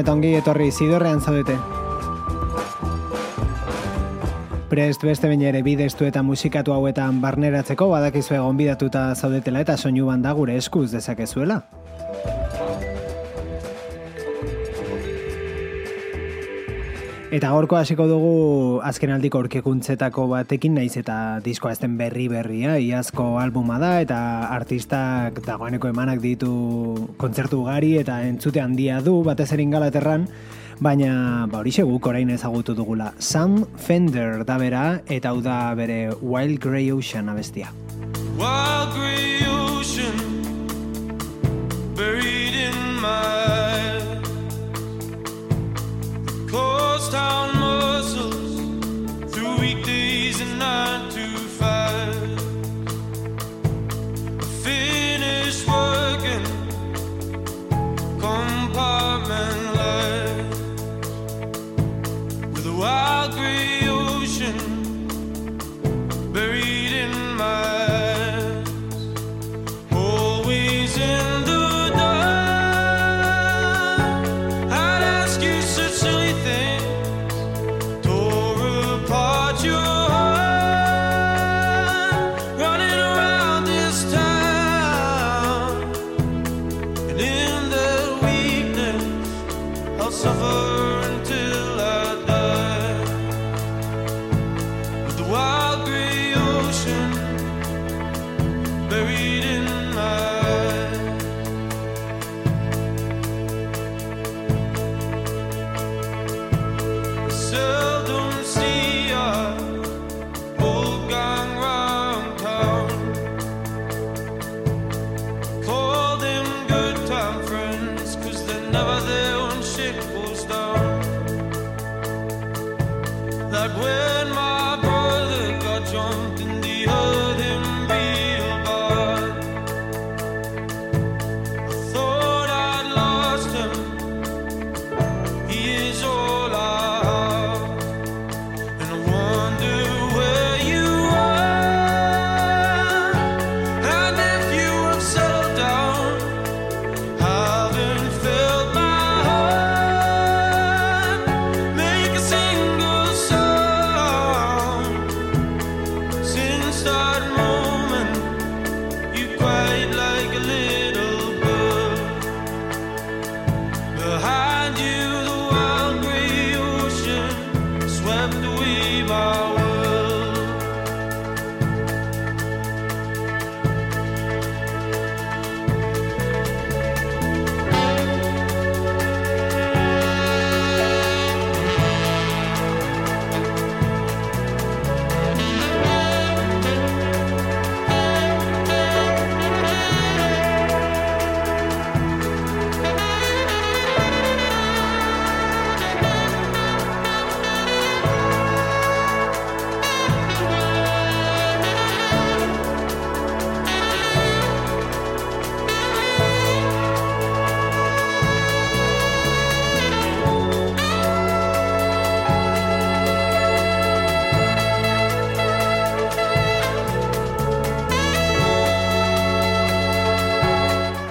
Eta ongi etorri zidorrean zaudete. Prest beste baina ere bidestu eta musikatu hauetan barneratzeko badakizu egon bidatuta zaudetela eta soinu banda gure eskuz dezakezuela. Eta gorko hasiko dugu azken aldiko orkekuntzetako batekin naiz eta diskoa ezten berri berria, iazko albuma da eta artistak dagoeneko emanak ditu kontzertu ugari eta entzute handia du batez erin galaterran, baina ba hori guk orain ezagutu dugula. Sam Fender da bera eta hau da bere Wild Grey Ocean abestia. Wild Grey Ocean Buried in my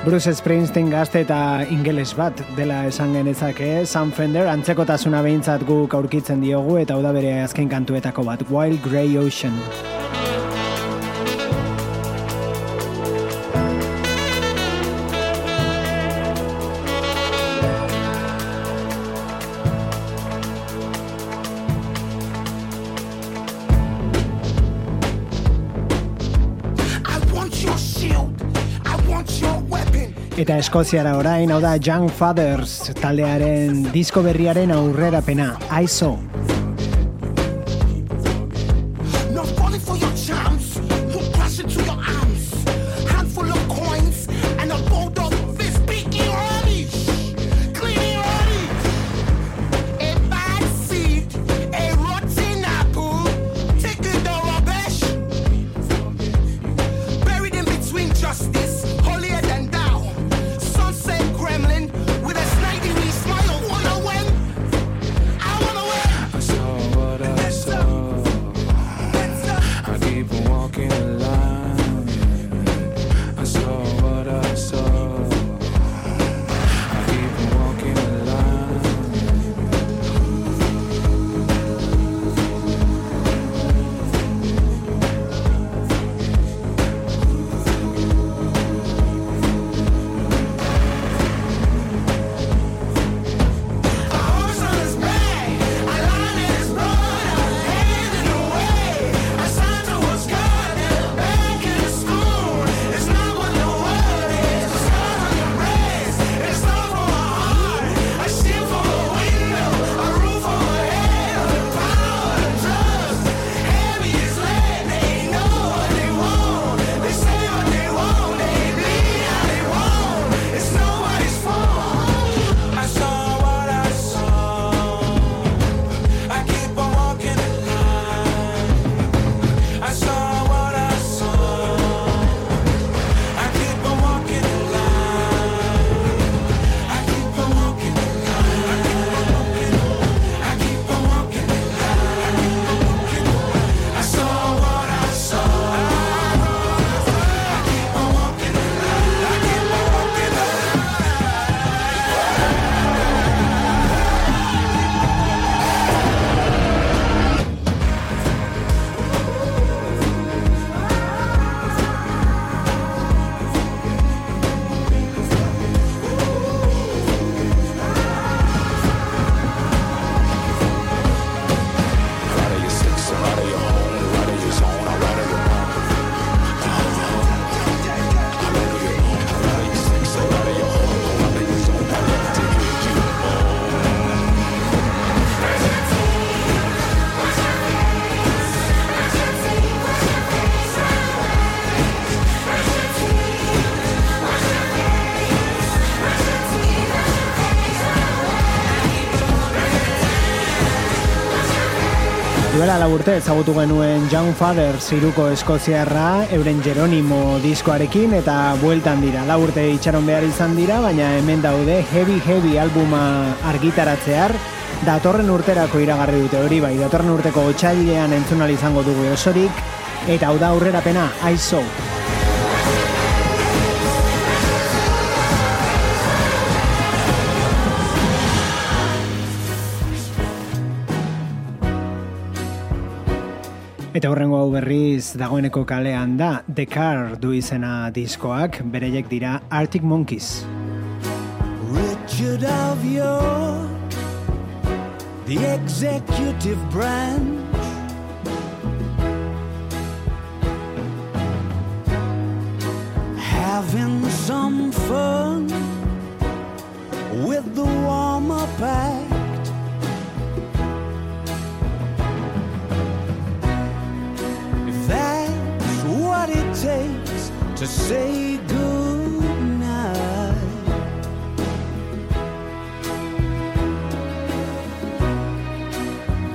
Bruce Springsteen gazte eta ingeles bat dela esan genezake, Sam Fender antzekotasuna behintzat guk aurkitzen diogu eta hau da bere azken kantuetako bat, Wild Grey Ocean. Eta Eskoziara orain, hau da Young Fathers taldearen disko berriaren aurrerapena, ISO. Duela urte ezagutu genuen Young Father ziruko eskoziarra euren Jeronimo diskoarekin eta bueltan dira. La urte itxaron behar izan dira, baina hemen daude Heavy Heavy albuma argitaratzear datorren urterako iragarri dute hori bai, datorren urteko otxailean entzunal izango dugu osorik eta hau da aurrerapena aizo. Eta berriz dagoeneko kalean da The Car du izena diskoak, bereiek dira Arctic Monkeys. Richard of your The executive branch Having some fun With the warm-up act takes to say goodnight.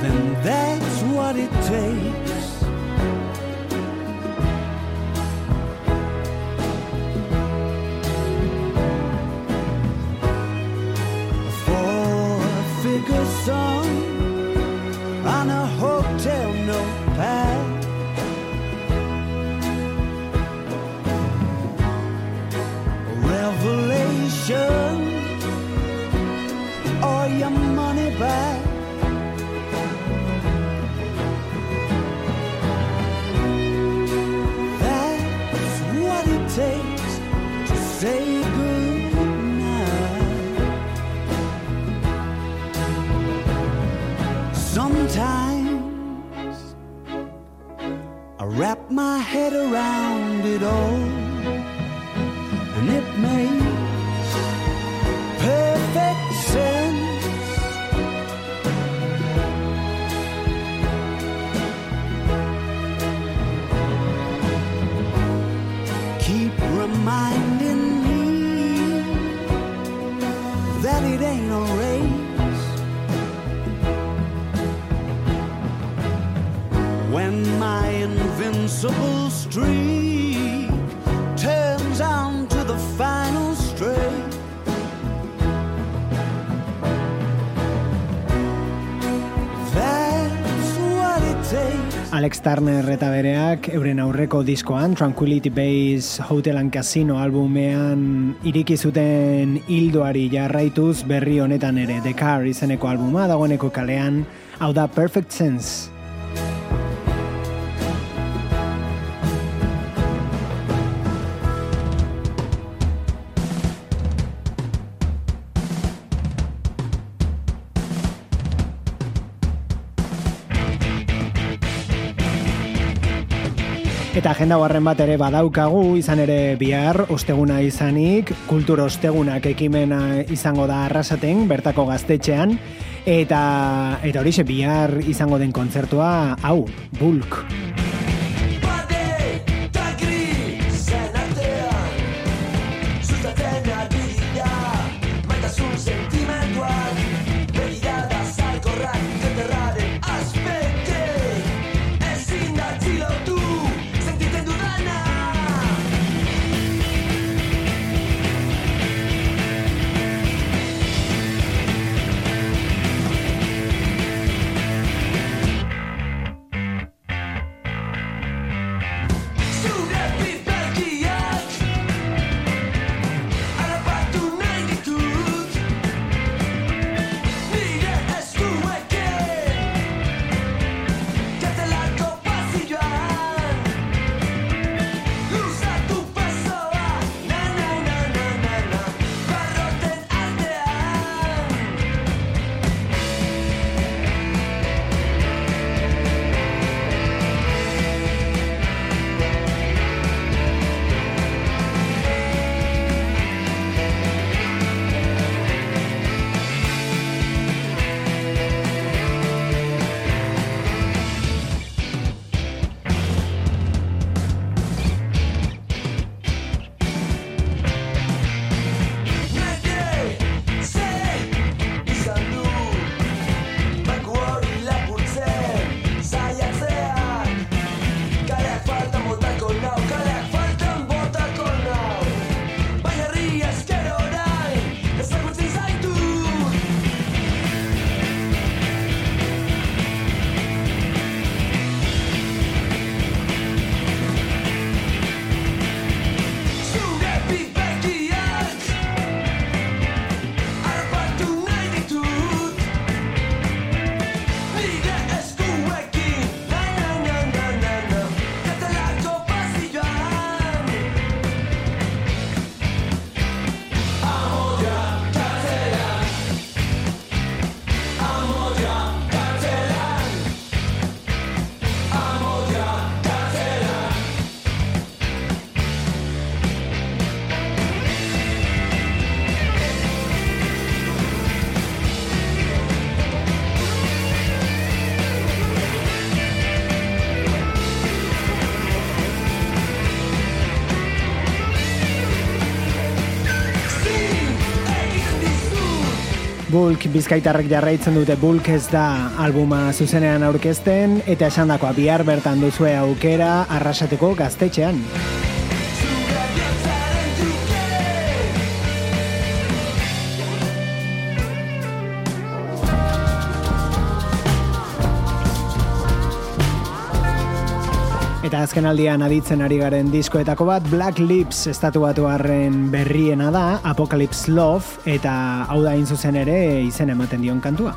Then that's what it takes. What it takes to say. Sometimes I wrap my head around it all invincible streak turns on to the final straight. Alex Turner eta bereak euren aurreko diskoan Tranquility Base Hotel and Casino albumean iriki zuten hildoari jarraituz berri honetan ere The Car izeneko albuma dagoeneko kalean hau da Perfect Sense. Eta agenda horren bat ere badaukagu, izan ere bihar, osteguna izanik, kultur ostegunak ekimena izango da arrasaten, bertako gaztetxean, eta, eta horixe bihar izango den kontzertua, hau, bulk. Bulk bizkaitarrek jarraitzen dute Bulk ez da albuma zuzenean aurkezten eta esan dakoa bihar bertan duzue aukera arrasateko gaztetxean. Eta azken aldian aditzen ari garen diskoetako bat Black Lips estatu batu harren berriena da Apocalypse Love eta hau da zuzen ere izen ematen dion kantua.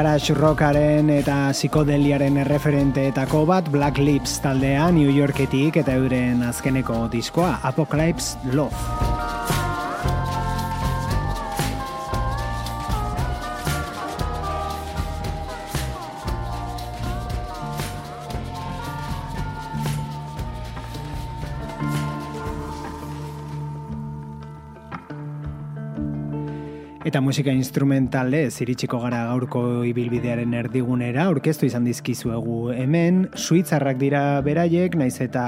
Garage rockaren eta psikodeliaren erreferenteetako bat Black Lips taldea New Yorketik eta euren azkeneko diskoa Apocalypse Love. Eta musika instrumentale iritsiko gara gaurko ibilbidearen erdigunera, orkestu izan dizkizuegu hemen, suitzarrak dira beraiek, naiz eta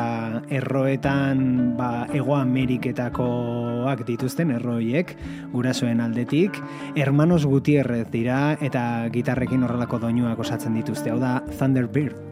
erroetan ba, ego ameriketakoak dituzten erroiek, gurasoen aldetik, hermanos Gutierrez dira eta gitarrekin horrelako doinuak osatzen dituzte, hau da Thunderbird.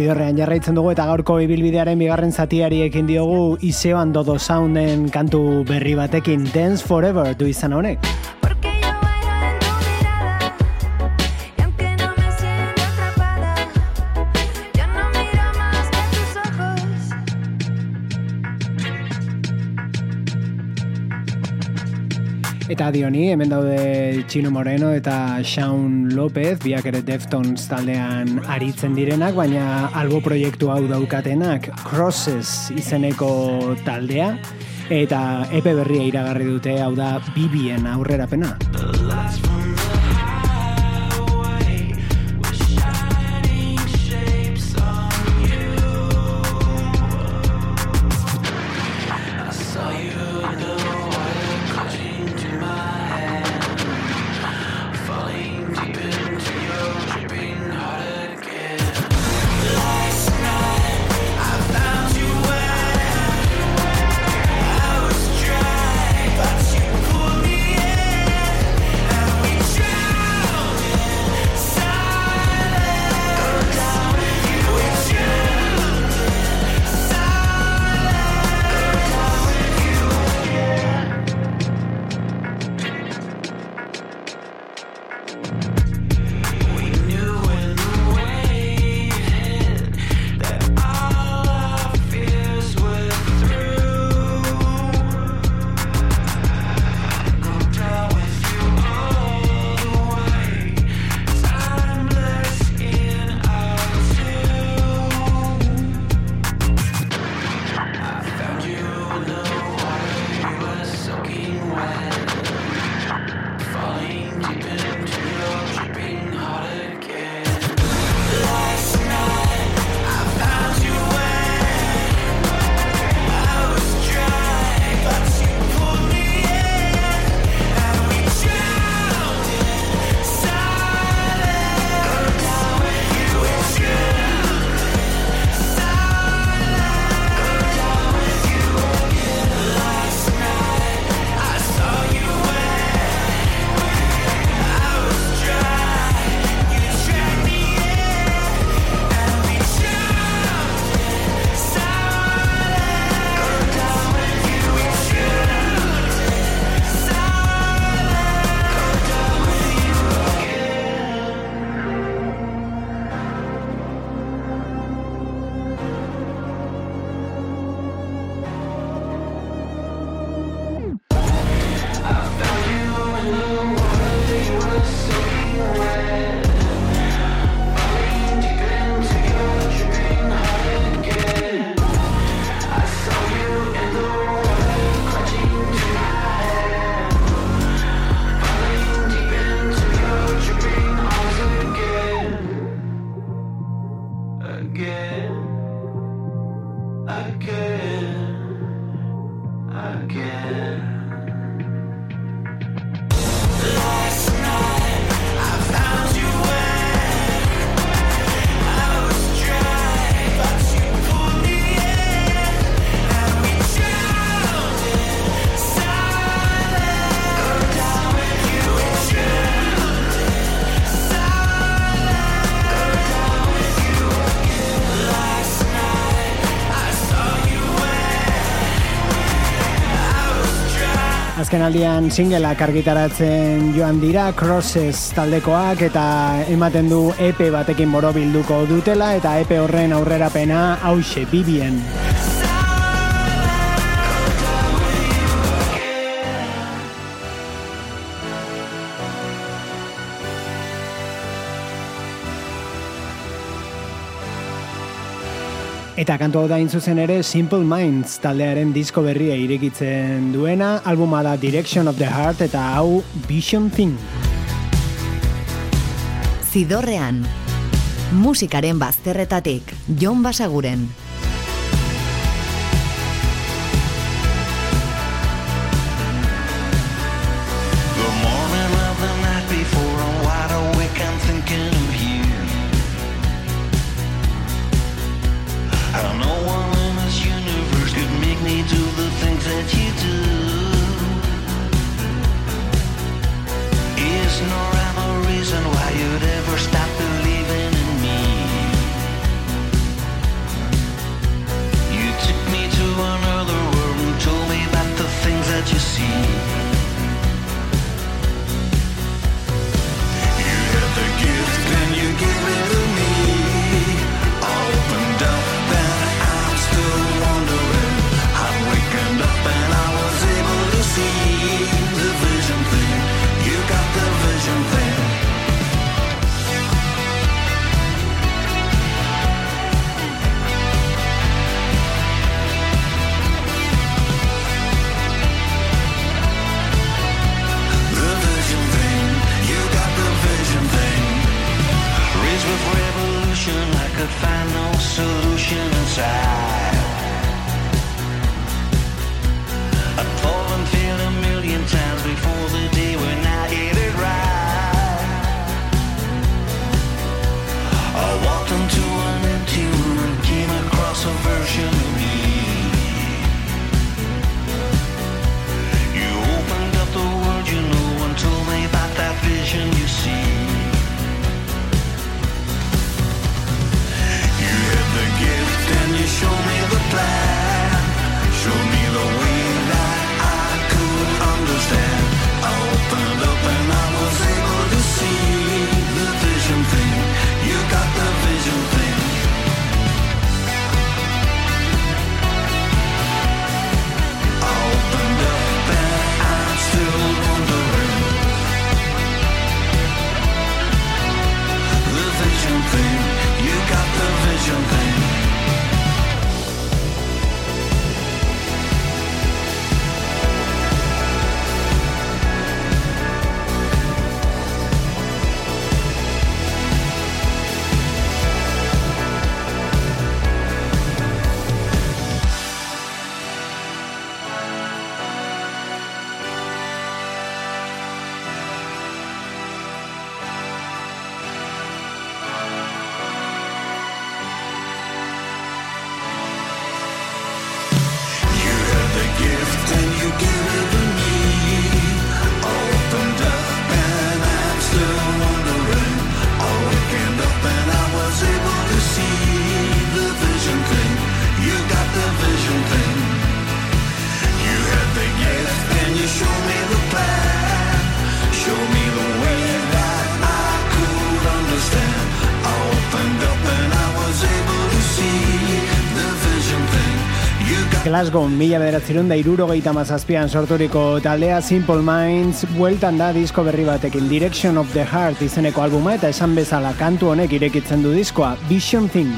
zidorrean jarraitzen dugu eta gaurko ibilbidearen bigarren zatiari ekin diogu Iseo Andodo Sounden kantu berri batekin Dance Forever du izan honek. adi honi, hemen daude Chino Moreno eta Shaun Lopez, biak ere Deftones taldean aritzen direnak, baina albo proiektu hau daukatenak Crosses izeneko taldea, eta epe berria iragarri dute, hau da Bibien aurrerapena. azken aldian singleak argitaratzen joan dira, Crosses taldekoak eta ematen du EP batekin borobilduko dutela eta EP horren aurrerapena hause Bibien. Eta kantu hau da zuzen ere Simple Minds taldearen disko berria irekitzen duena, albuma da Direction of the Heart eta hau Vision Thing. Zidorrean, musikaren bazterretatik, Jon Basaguren. Glasgow mila bederatzerun da irurogeita mazazpian sorturiko taldea Simple Minds bueltan da disko berri batekin Direction of the Heart izeneko albuma eta esan bezala kantu honek irekitzen du diskoa Vision Thing.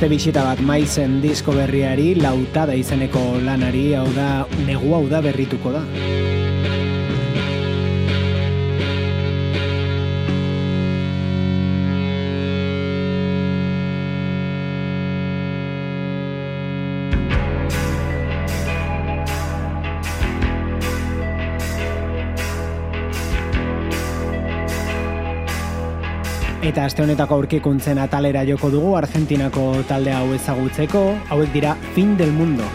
Beste bisita bat maizen disko berriari, lautada izeneko lanari, hau da, negu hau da berrituko da. Eta aste honetako aurkikuntzen atalera joko dugu Argentinako talde hau ezagutzeko, hauek dira Fin del Mundo.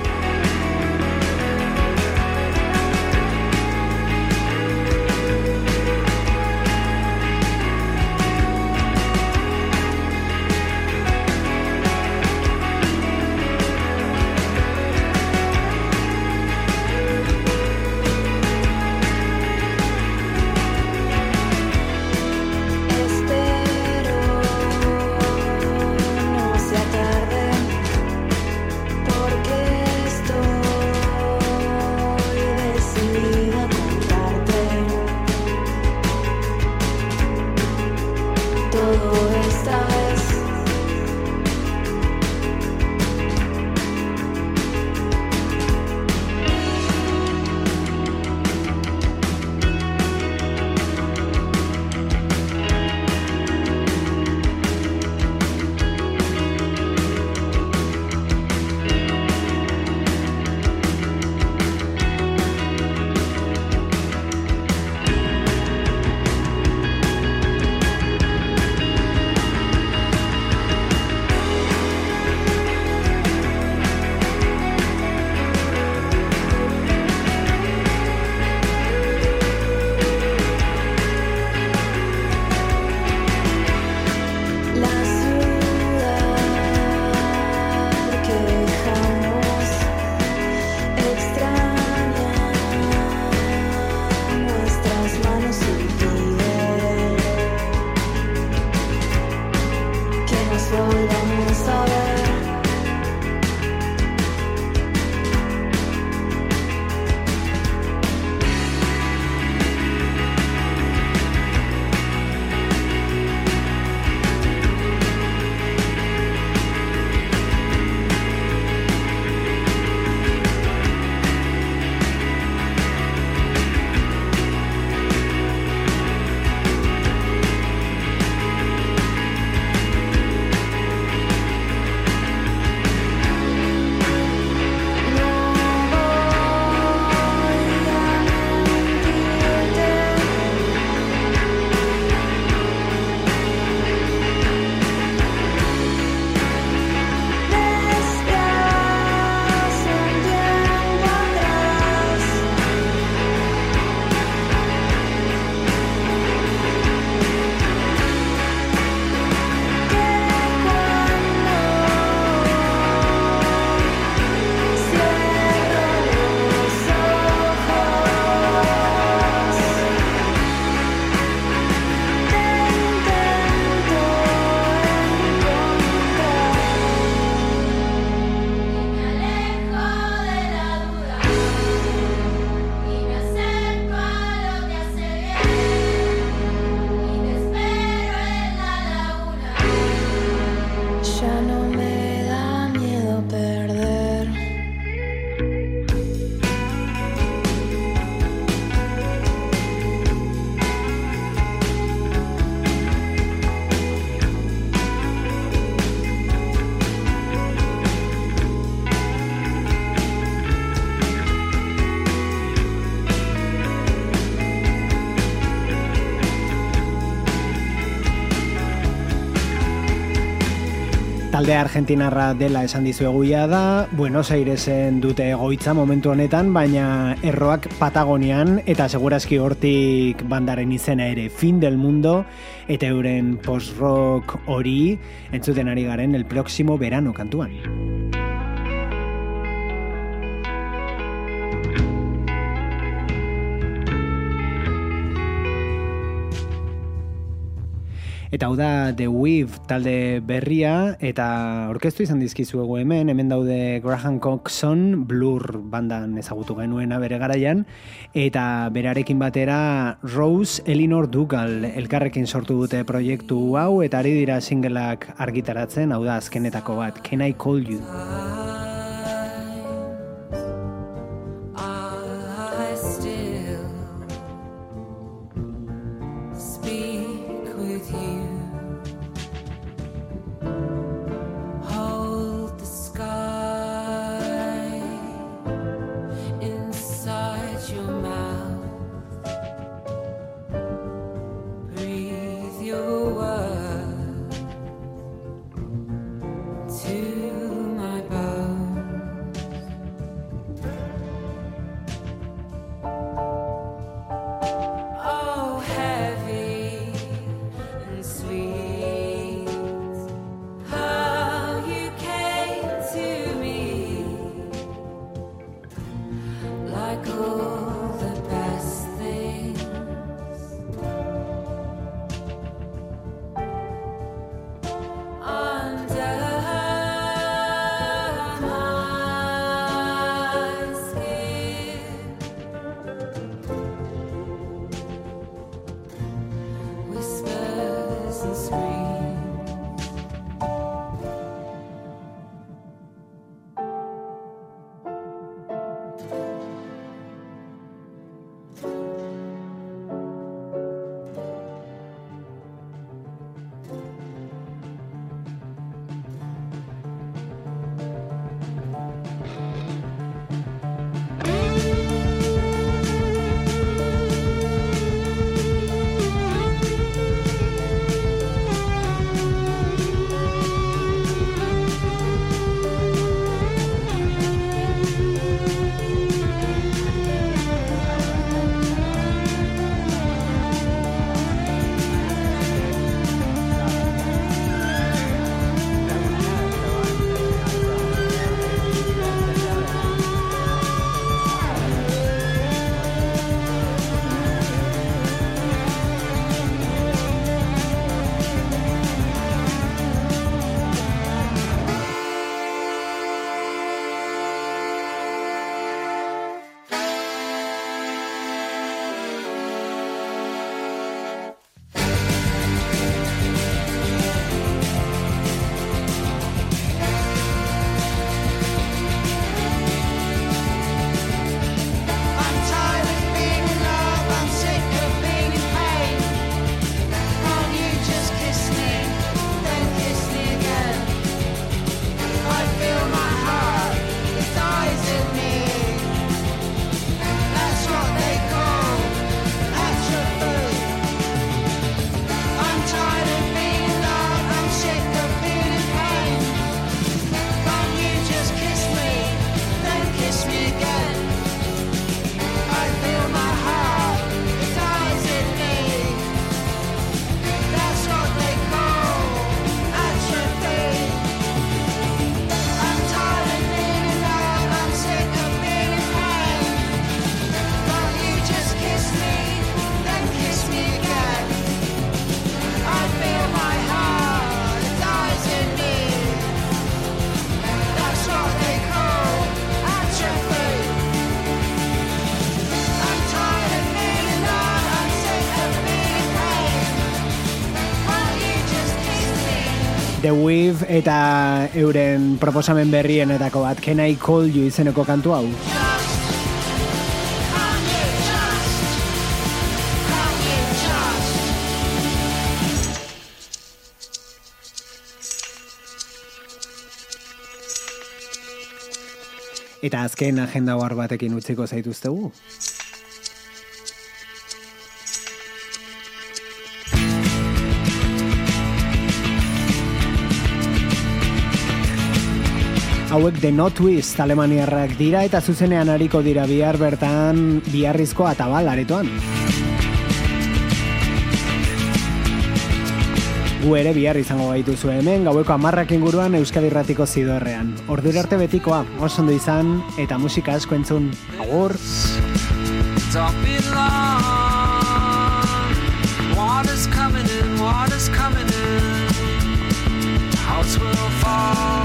Talde argentinarra dela esan dizueguia da, Buenos Airesen dute egoitza momentu honetan, baina erroak Patagonian eta segurazki hortik bandaren izena ere fin del mundo eta euren post-rock hori entzuten ari garen el próximo verano kantuan. Eta hau da The Weave talde berria eta orkestu izan dizkizuegu hemen, hemen daude Graham Coxon Blur bandan ezagutu genuena bere garaian eta berarekin batera Rose Elinor Dugal elkarrekin sortu dute proiektu hau eta ari dira singleak argitaratzen, hau da azkenetako bat, Can I Call You? The Weave eta euren proposamen berrienetako bat, Can I Call You izeneko kantu hau. Eta azken agenda ohar batekin utziko zaituztegu. Hauek The No Twist alemaniarrak dira eta zuzenean ariko dira bihar bertan biharrizko atabal aretoan. Gu ere bihar izango gaituzu hemen, gaueko amarrak inguruan Euskadi Irratiko zidorrean. Ordura arte betikoa, oso ondo izan, eta musika asko entzun. Agur! Water's coming in, water's coming in. walls will fall.